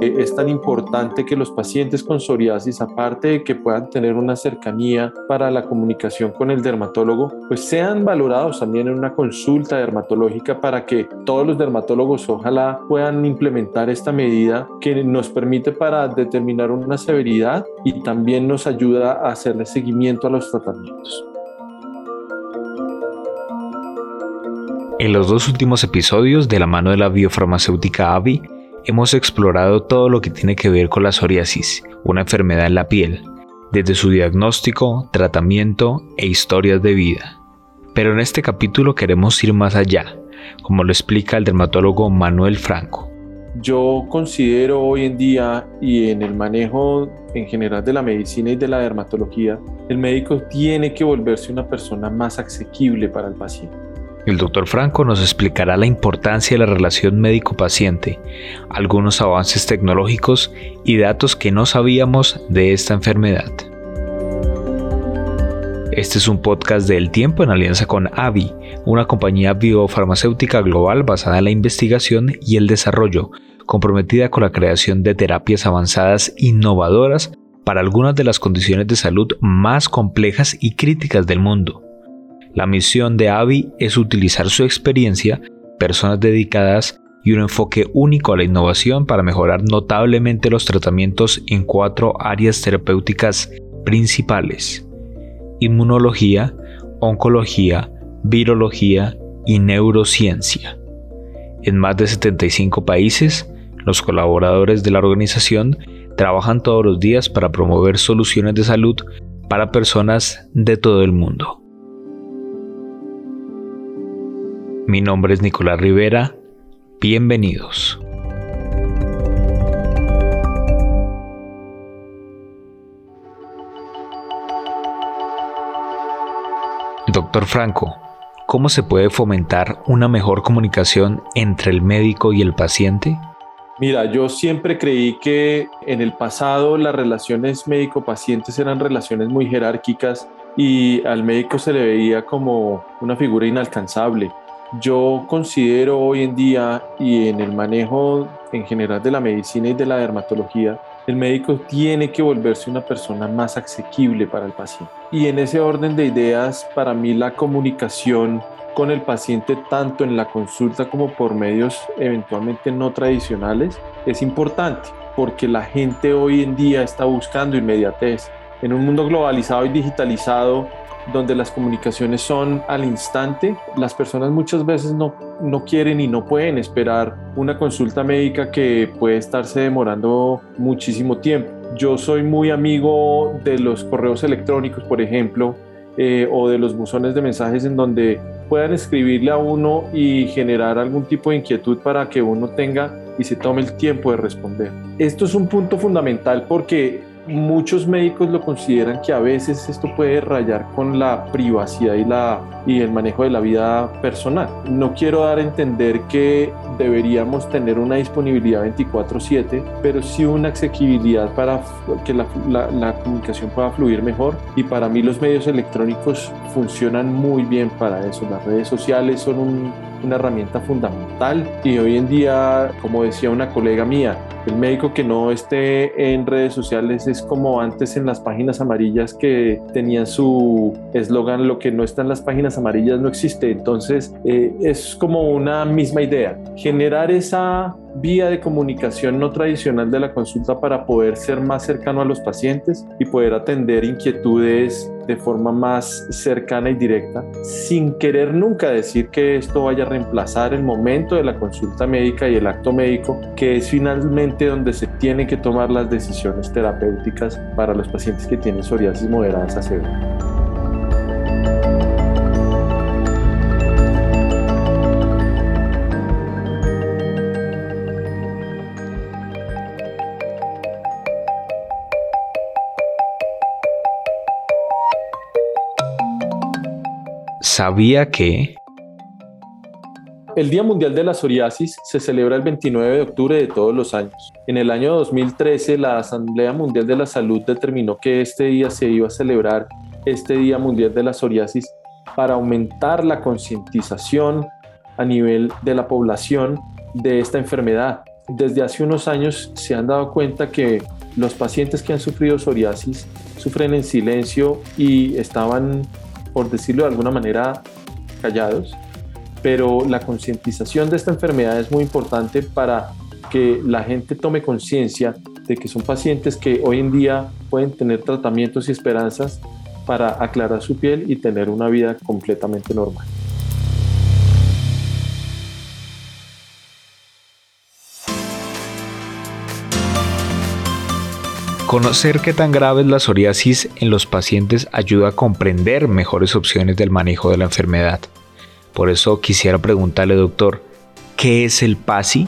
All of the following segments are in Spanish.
Es tan importante que los pacientes con psoriasis, aparte de que puedan tener una cercanía para la comunicación con el dermatólogo, pues sean valorados también en una consulta dermatológica para que todos los dermatólogos ojalá puedan implementar esta medida que nos permite para determinar una severidad y también nos ayuda a hacerle seguimiento a los tratamientos. En los dos últimos episodios de la mano de la biofarmacéutica AVI, hemos explorado todo lo que tiene que ver con la psoriasis, una enfermedad en la piel, desde su diagnóstico, tratamiento e historias de vida. Pero en este capítulo queremos ir más allá, como lo explica el dermatólogo Manuel Franco. Yo considero hoy en día y en el manejo en general de la medicina y de la dermatología, el médico tiene que volverse una persona más asequible para el paciente. El doctor Franco nos explicará la importancia de la relación médico-paciente, algunos avances tecnológicos y datos que no sabíamos de esta enfermedad. Este es un podcast de El Tiempo en alianza con AVI, una compañía biofarmacéutica global basada en la investigación y el desarrollo, comprometida con la creación de terapias avanzadas innovadoras para algunas de las condiciones de salud más complejas y críticas del mundo. La misión de AVI es utilizar su experiencia, personas dedicadas y un enfoque único a la innovación para mejorar notablemente los tratamientos en cuatro áreas terapéuticas principales. Inmunología, oncología, virología y neurociencia. En más de 75 países, los colaboradores de la organización trabajan todos los días para promover soluciones de salud para personas de todo el mundo. Mi nombre es Nicolás Rivera. Bienvenidos. Doctor Franco, ¿cómo se puede fomentar una mejor comunicación entre el médico y el paciente? Mira, yo siempre creí que en el pasado las relaciones médico-pacientes eran relaciones muy jerárquicas y al médico se le veía como una figura inalcanzable. Yo considero hoy en día y en el manejo en general de la medicina y de la dermatología, el médico tiene que volverse una persona más asequible para el paciente. Y en ese orden de ideas, para mí la comunicación con el paciente tanto en la consulta como por medios eventualmente no tradicionales es importante porque la gente hoy en día está buscando inmediatez. En un mundo globalizado y digitalizado, donde las comunicaciones son al instante, las personas muchas veces no, no quieren y no pueden esperar una consulta médica que puede estarse demorando muchísimo tiempo. Yo soy muy amigo de los correos electrónicos, por ejemplo, eh, o de los buzones de mensajes en donde puedan escribirle a uno y generar algún tipo de inquietud para que uno tenga y se tome el tiempo de responder. Esto es un punto fundamental porque muchos médicos lo consideran que a veces esto puede rayar con la privacidad y, la, y el manejo de la vida personal. No quiero dar a entender que deberíamos tener una disponibilidad 24/7, pero sí una asequibilidad para que la, la, comunicación pueda fluir mejor. Y para mí los medios electrónicos funcionan muy bien para eso. Las redes sociales son un, una herramienta fundamental y hoy en día, como decía una colega mía, el médico que no esté en redes sociales es como antes en las páginas amarillas que tenían su eslogan, lo que no está en las páginas amarillas no existe. Entonces eh, es como una misma idea, generar esa vía de comunicación no tradicional de la consulta para poder ser más cercano a los pacientes y poder atender inquietudes de forma más cercana y directa, sin querer nunca decir que esto vaya a reemplazar el momento de la consulta médica y el acto médico, que es finalmente donde se tienen que tomar las decisiones terapéuticas para los pacientes que tienen psoriasis moderadas a severa. Sabía que... El Día Mundial de la Psoriasis se celebra el 29 de octubre de todos los años. En el año 2013, la Asamblea Mundial de la Salud determinó que este día se iba a celebrar, este Día Mundial de la Psoriasis, para aumentar la concientización a nivel de la población de esta enfermedad. Desde hace unos años se han dado cuenta que los pacientes que han sufrido psoriasis sufren en silencio y estaban, por decirlo de alguna manera, callados, pero la concientización de esta enfermedad es muy importante para que la gente tome conciencia de que son pacientes que hoy en día pueden tener tratamientos y esperanzas para aclarar su piel y tener una vida completamente normal. Conocer qué tan grave es la psoriasis en los pacientes ayuda a comprender mejores opciones del manejo de la enfermedad. Por eso quisiera preguntarle, doctor, ¿qué es el PASI?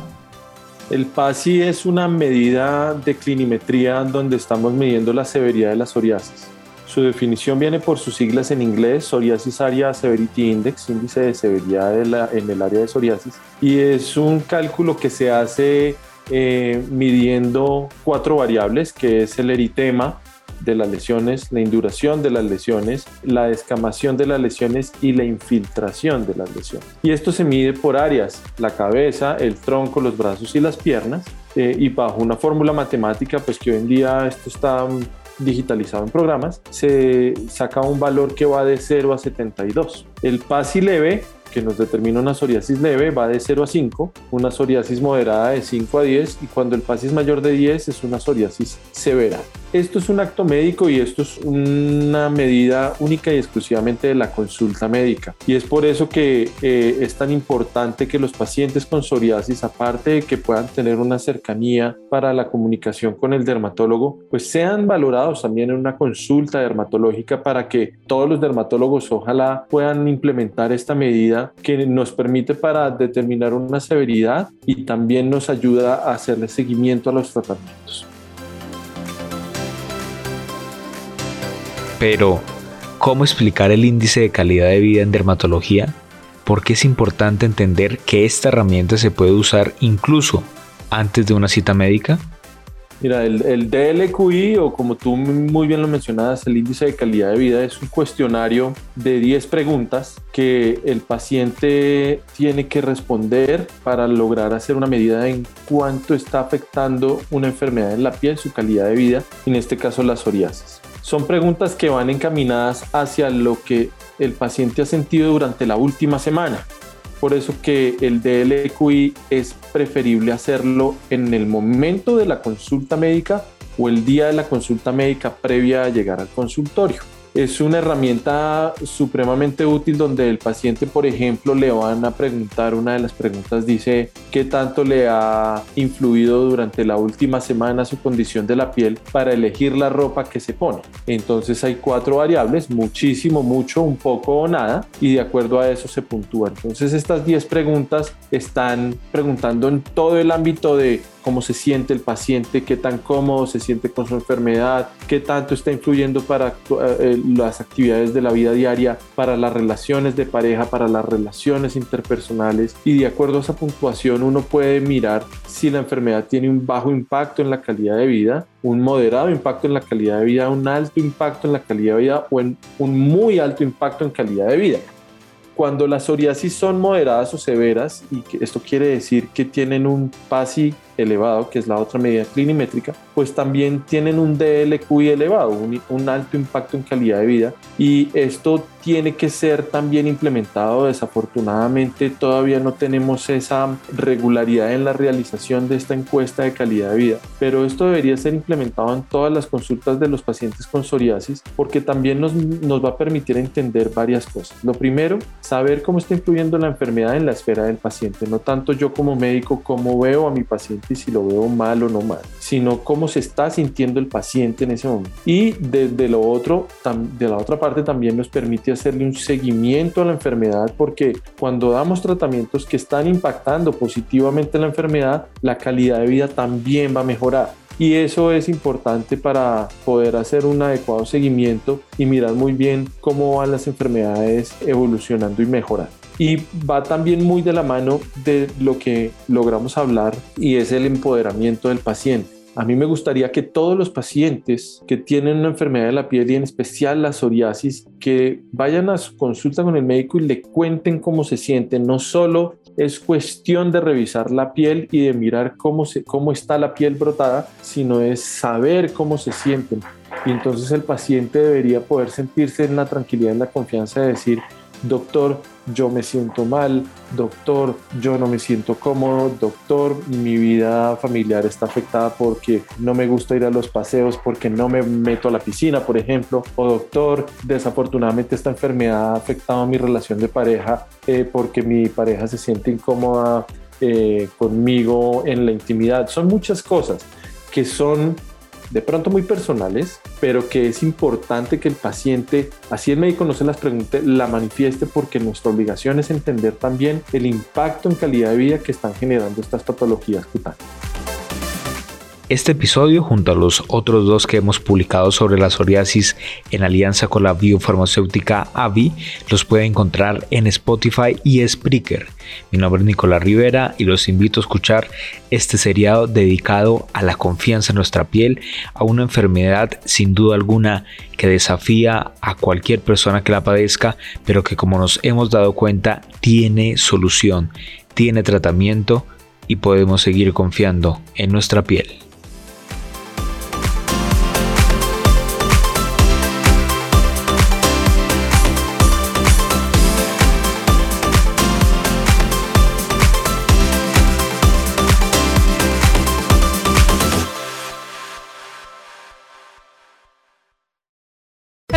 El PASI es una medida de clinimetría donde estamos midiendo la severidad de la psoriasis. Su definición viene por sus siglas en inglés, Psoriasis Area Severity Index, índice de severidad en el área de psoriasis, y es un cálculo que se hace eh, midiendo cuatro variables, que es el eritema de las lesiones, la induración de las lesiones, la descamación de las lesiones y la infiltración de las lesiones. Y esto se mide por áreas, la cabeza, el tronco, los brazos y las piernas, eh, y bajo una fórmula matemática, pues que hoy en día esto está digitalizado en programas, se saca un valor que va de 0 a 72. El PASI leve que nos determina una psoriasis leve va de 0 a 5, una psoriasis moderada de 5 a 10 y cuando el PASI es mayor de 10 es una psoriasis severa. Esto es un acto médico y esto es una medida única y exclusivamente de la consulta médica. Y es por eso que eh, es tan importante que los pacientes con psoriasis, aparte de que puedan tener una cercanía para la comunicación con el dermatólogo, pues sean valorados también en una consulta dermatológica para que todos los dermatólogos ojalá puedan implementar esta medida que nos permite para determinar una severidad y también nos ayuda a hacerle seguimiento a los tratamientos. Pero, ¿cómo explicar el índice de calidad de vida en dermatología? Porque es importante entender que esta herramienta se puede usar incluso antes de una cita médica. Mira, el, DLQI, o como tú muy bien lo mencionabas, el índice de calidad de vida es un cuestionario de 10 preguntas que el paciente tiene que responder para lograr hacer una medida en cuánto está afectando una enfermedad en la piel, su calidad de vida, en este caso la psoriasis. Son preguntas que van encaminadas hacia lo que el paciente ha sentido durante la última semana. Por eso que el DLQI es preferible hacerlo en el momento de la consulta médica o el día de la consulta médica previa a llegar al consultorio es una herramienta supremamente útil donde el paciente, por ejemplo, le van a preguntar, una de las preguntas dice, ¿qué tanto le ha influido durante la última semana su condición de la piel para elegir la ropa que se pone? Entonces hay cuatro variables, muchísimo, mucho, un poco o nada, y de acuerdo a eso se puntúa. Entonces estas 10 preguntas están preguntando en todo el ámbito de cómo se siente el paciente, qué tan cómodo se siente con su enfermedad, qué tanto está influyendo para eh, las actividades de la vida diaria, para las relaciones de pareja, para las relaciones interpersonales y de acuerdo a esa puntuación uno puede mirar si la enfermedad tiene un bajo impacto en la calidad de vida, un moderado impacto en la calidad de vida, un alto impacto en la calidad de vida o en un muy alto impacto en calidad de vida. Cuando las psoriasis son moderadas o severas, y esto quiere decir que tienen un PASI elevado, que es la otra medida clinimétrica, pues también tienen un DLQI elevado, un, alto impacto en calidad de vida. Y esto tiene que ser también implementado. Desafortunadamente todavía no tenemos esa regularidad en la realización de esta encuesta de calidad de vida, pero esto debería ser implementado en todas las consultas de los pacientes con psoriasis porque también nos, nos va a permitir entender varias cosas. Lo primero, saber cómo está influyendo la enfermedad en la esfera del paciente, no tanto yo como médico cómo veo a mi paciente si lo veo mal o no mal, sino cómo se está sintiendo el paciente en ese momento. Y desde lo otro, de la otra parte también nos permite hacerle un seguimiento a la enfermedad porque cuando damos tratamientos que están impactando positivamente la enfermedad, la calidad de vida también va a mejorar. y eso es importante para poder hacer un adecuado seguimiento y mirar muy bien cómo van las enfermedades evolucionando y mejorando. Y va también muy de la mano de lo que logramos hablar y es el empoderamiento del paciente. A mí me gustaría que todos los pacientes que tienen una enfermedad de la piel y en especial la psoriasis, que vayan a su consulta con el médico y le cuenten cómo se sienten. No solo es cuestión de revisar la piel y de mirar cómo, se, cómo está la piel brotada, sino es saber cómo se sienten. Y entonces el paciente debería poder sentirse en la tranquilidad, en la confianza de decir, doctor, yo me siento mal, doctor, yo no me siento cómodo, doctor, mi vida familiar está afectada porque no me gusta ir a los paseos, porque no me meto a la piscina, por ejemplo, o doctor, desafortunadamente esta enfermedad ha afectado a mi relación de pareja eh, porque mi pareja se siente incómoda eh, conmigo en la intimidad. Son muchas cosas que son de pronto muy personales, pero que es importante que el paciente, así el médico no se las pregunte, la manifieste porque nuestra obligación es entender también el impacto en calidad de vida que están generando estas patologías cutáneas. Este episodio, junto a los otros dos que hemos publicado sobre la psoriasis en alianza con la biofarmacéutica AVI, los puede encontrar en Spotify y Spreaker. Mi nombre es Nicolás Rivera y los invito a escuchar este seriado dedicado a la confianza en nuestra piel, a una enfermedad sin duda alguna que desafía a cualquier persona que la padezca, pero que como nos hemos dado cuenta tiene solución, tiene tratamiento y podemos seguir confiando en nuestra piel.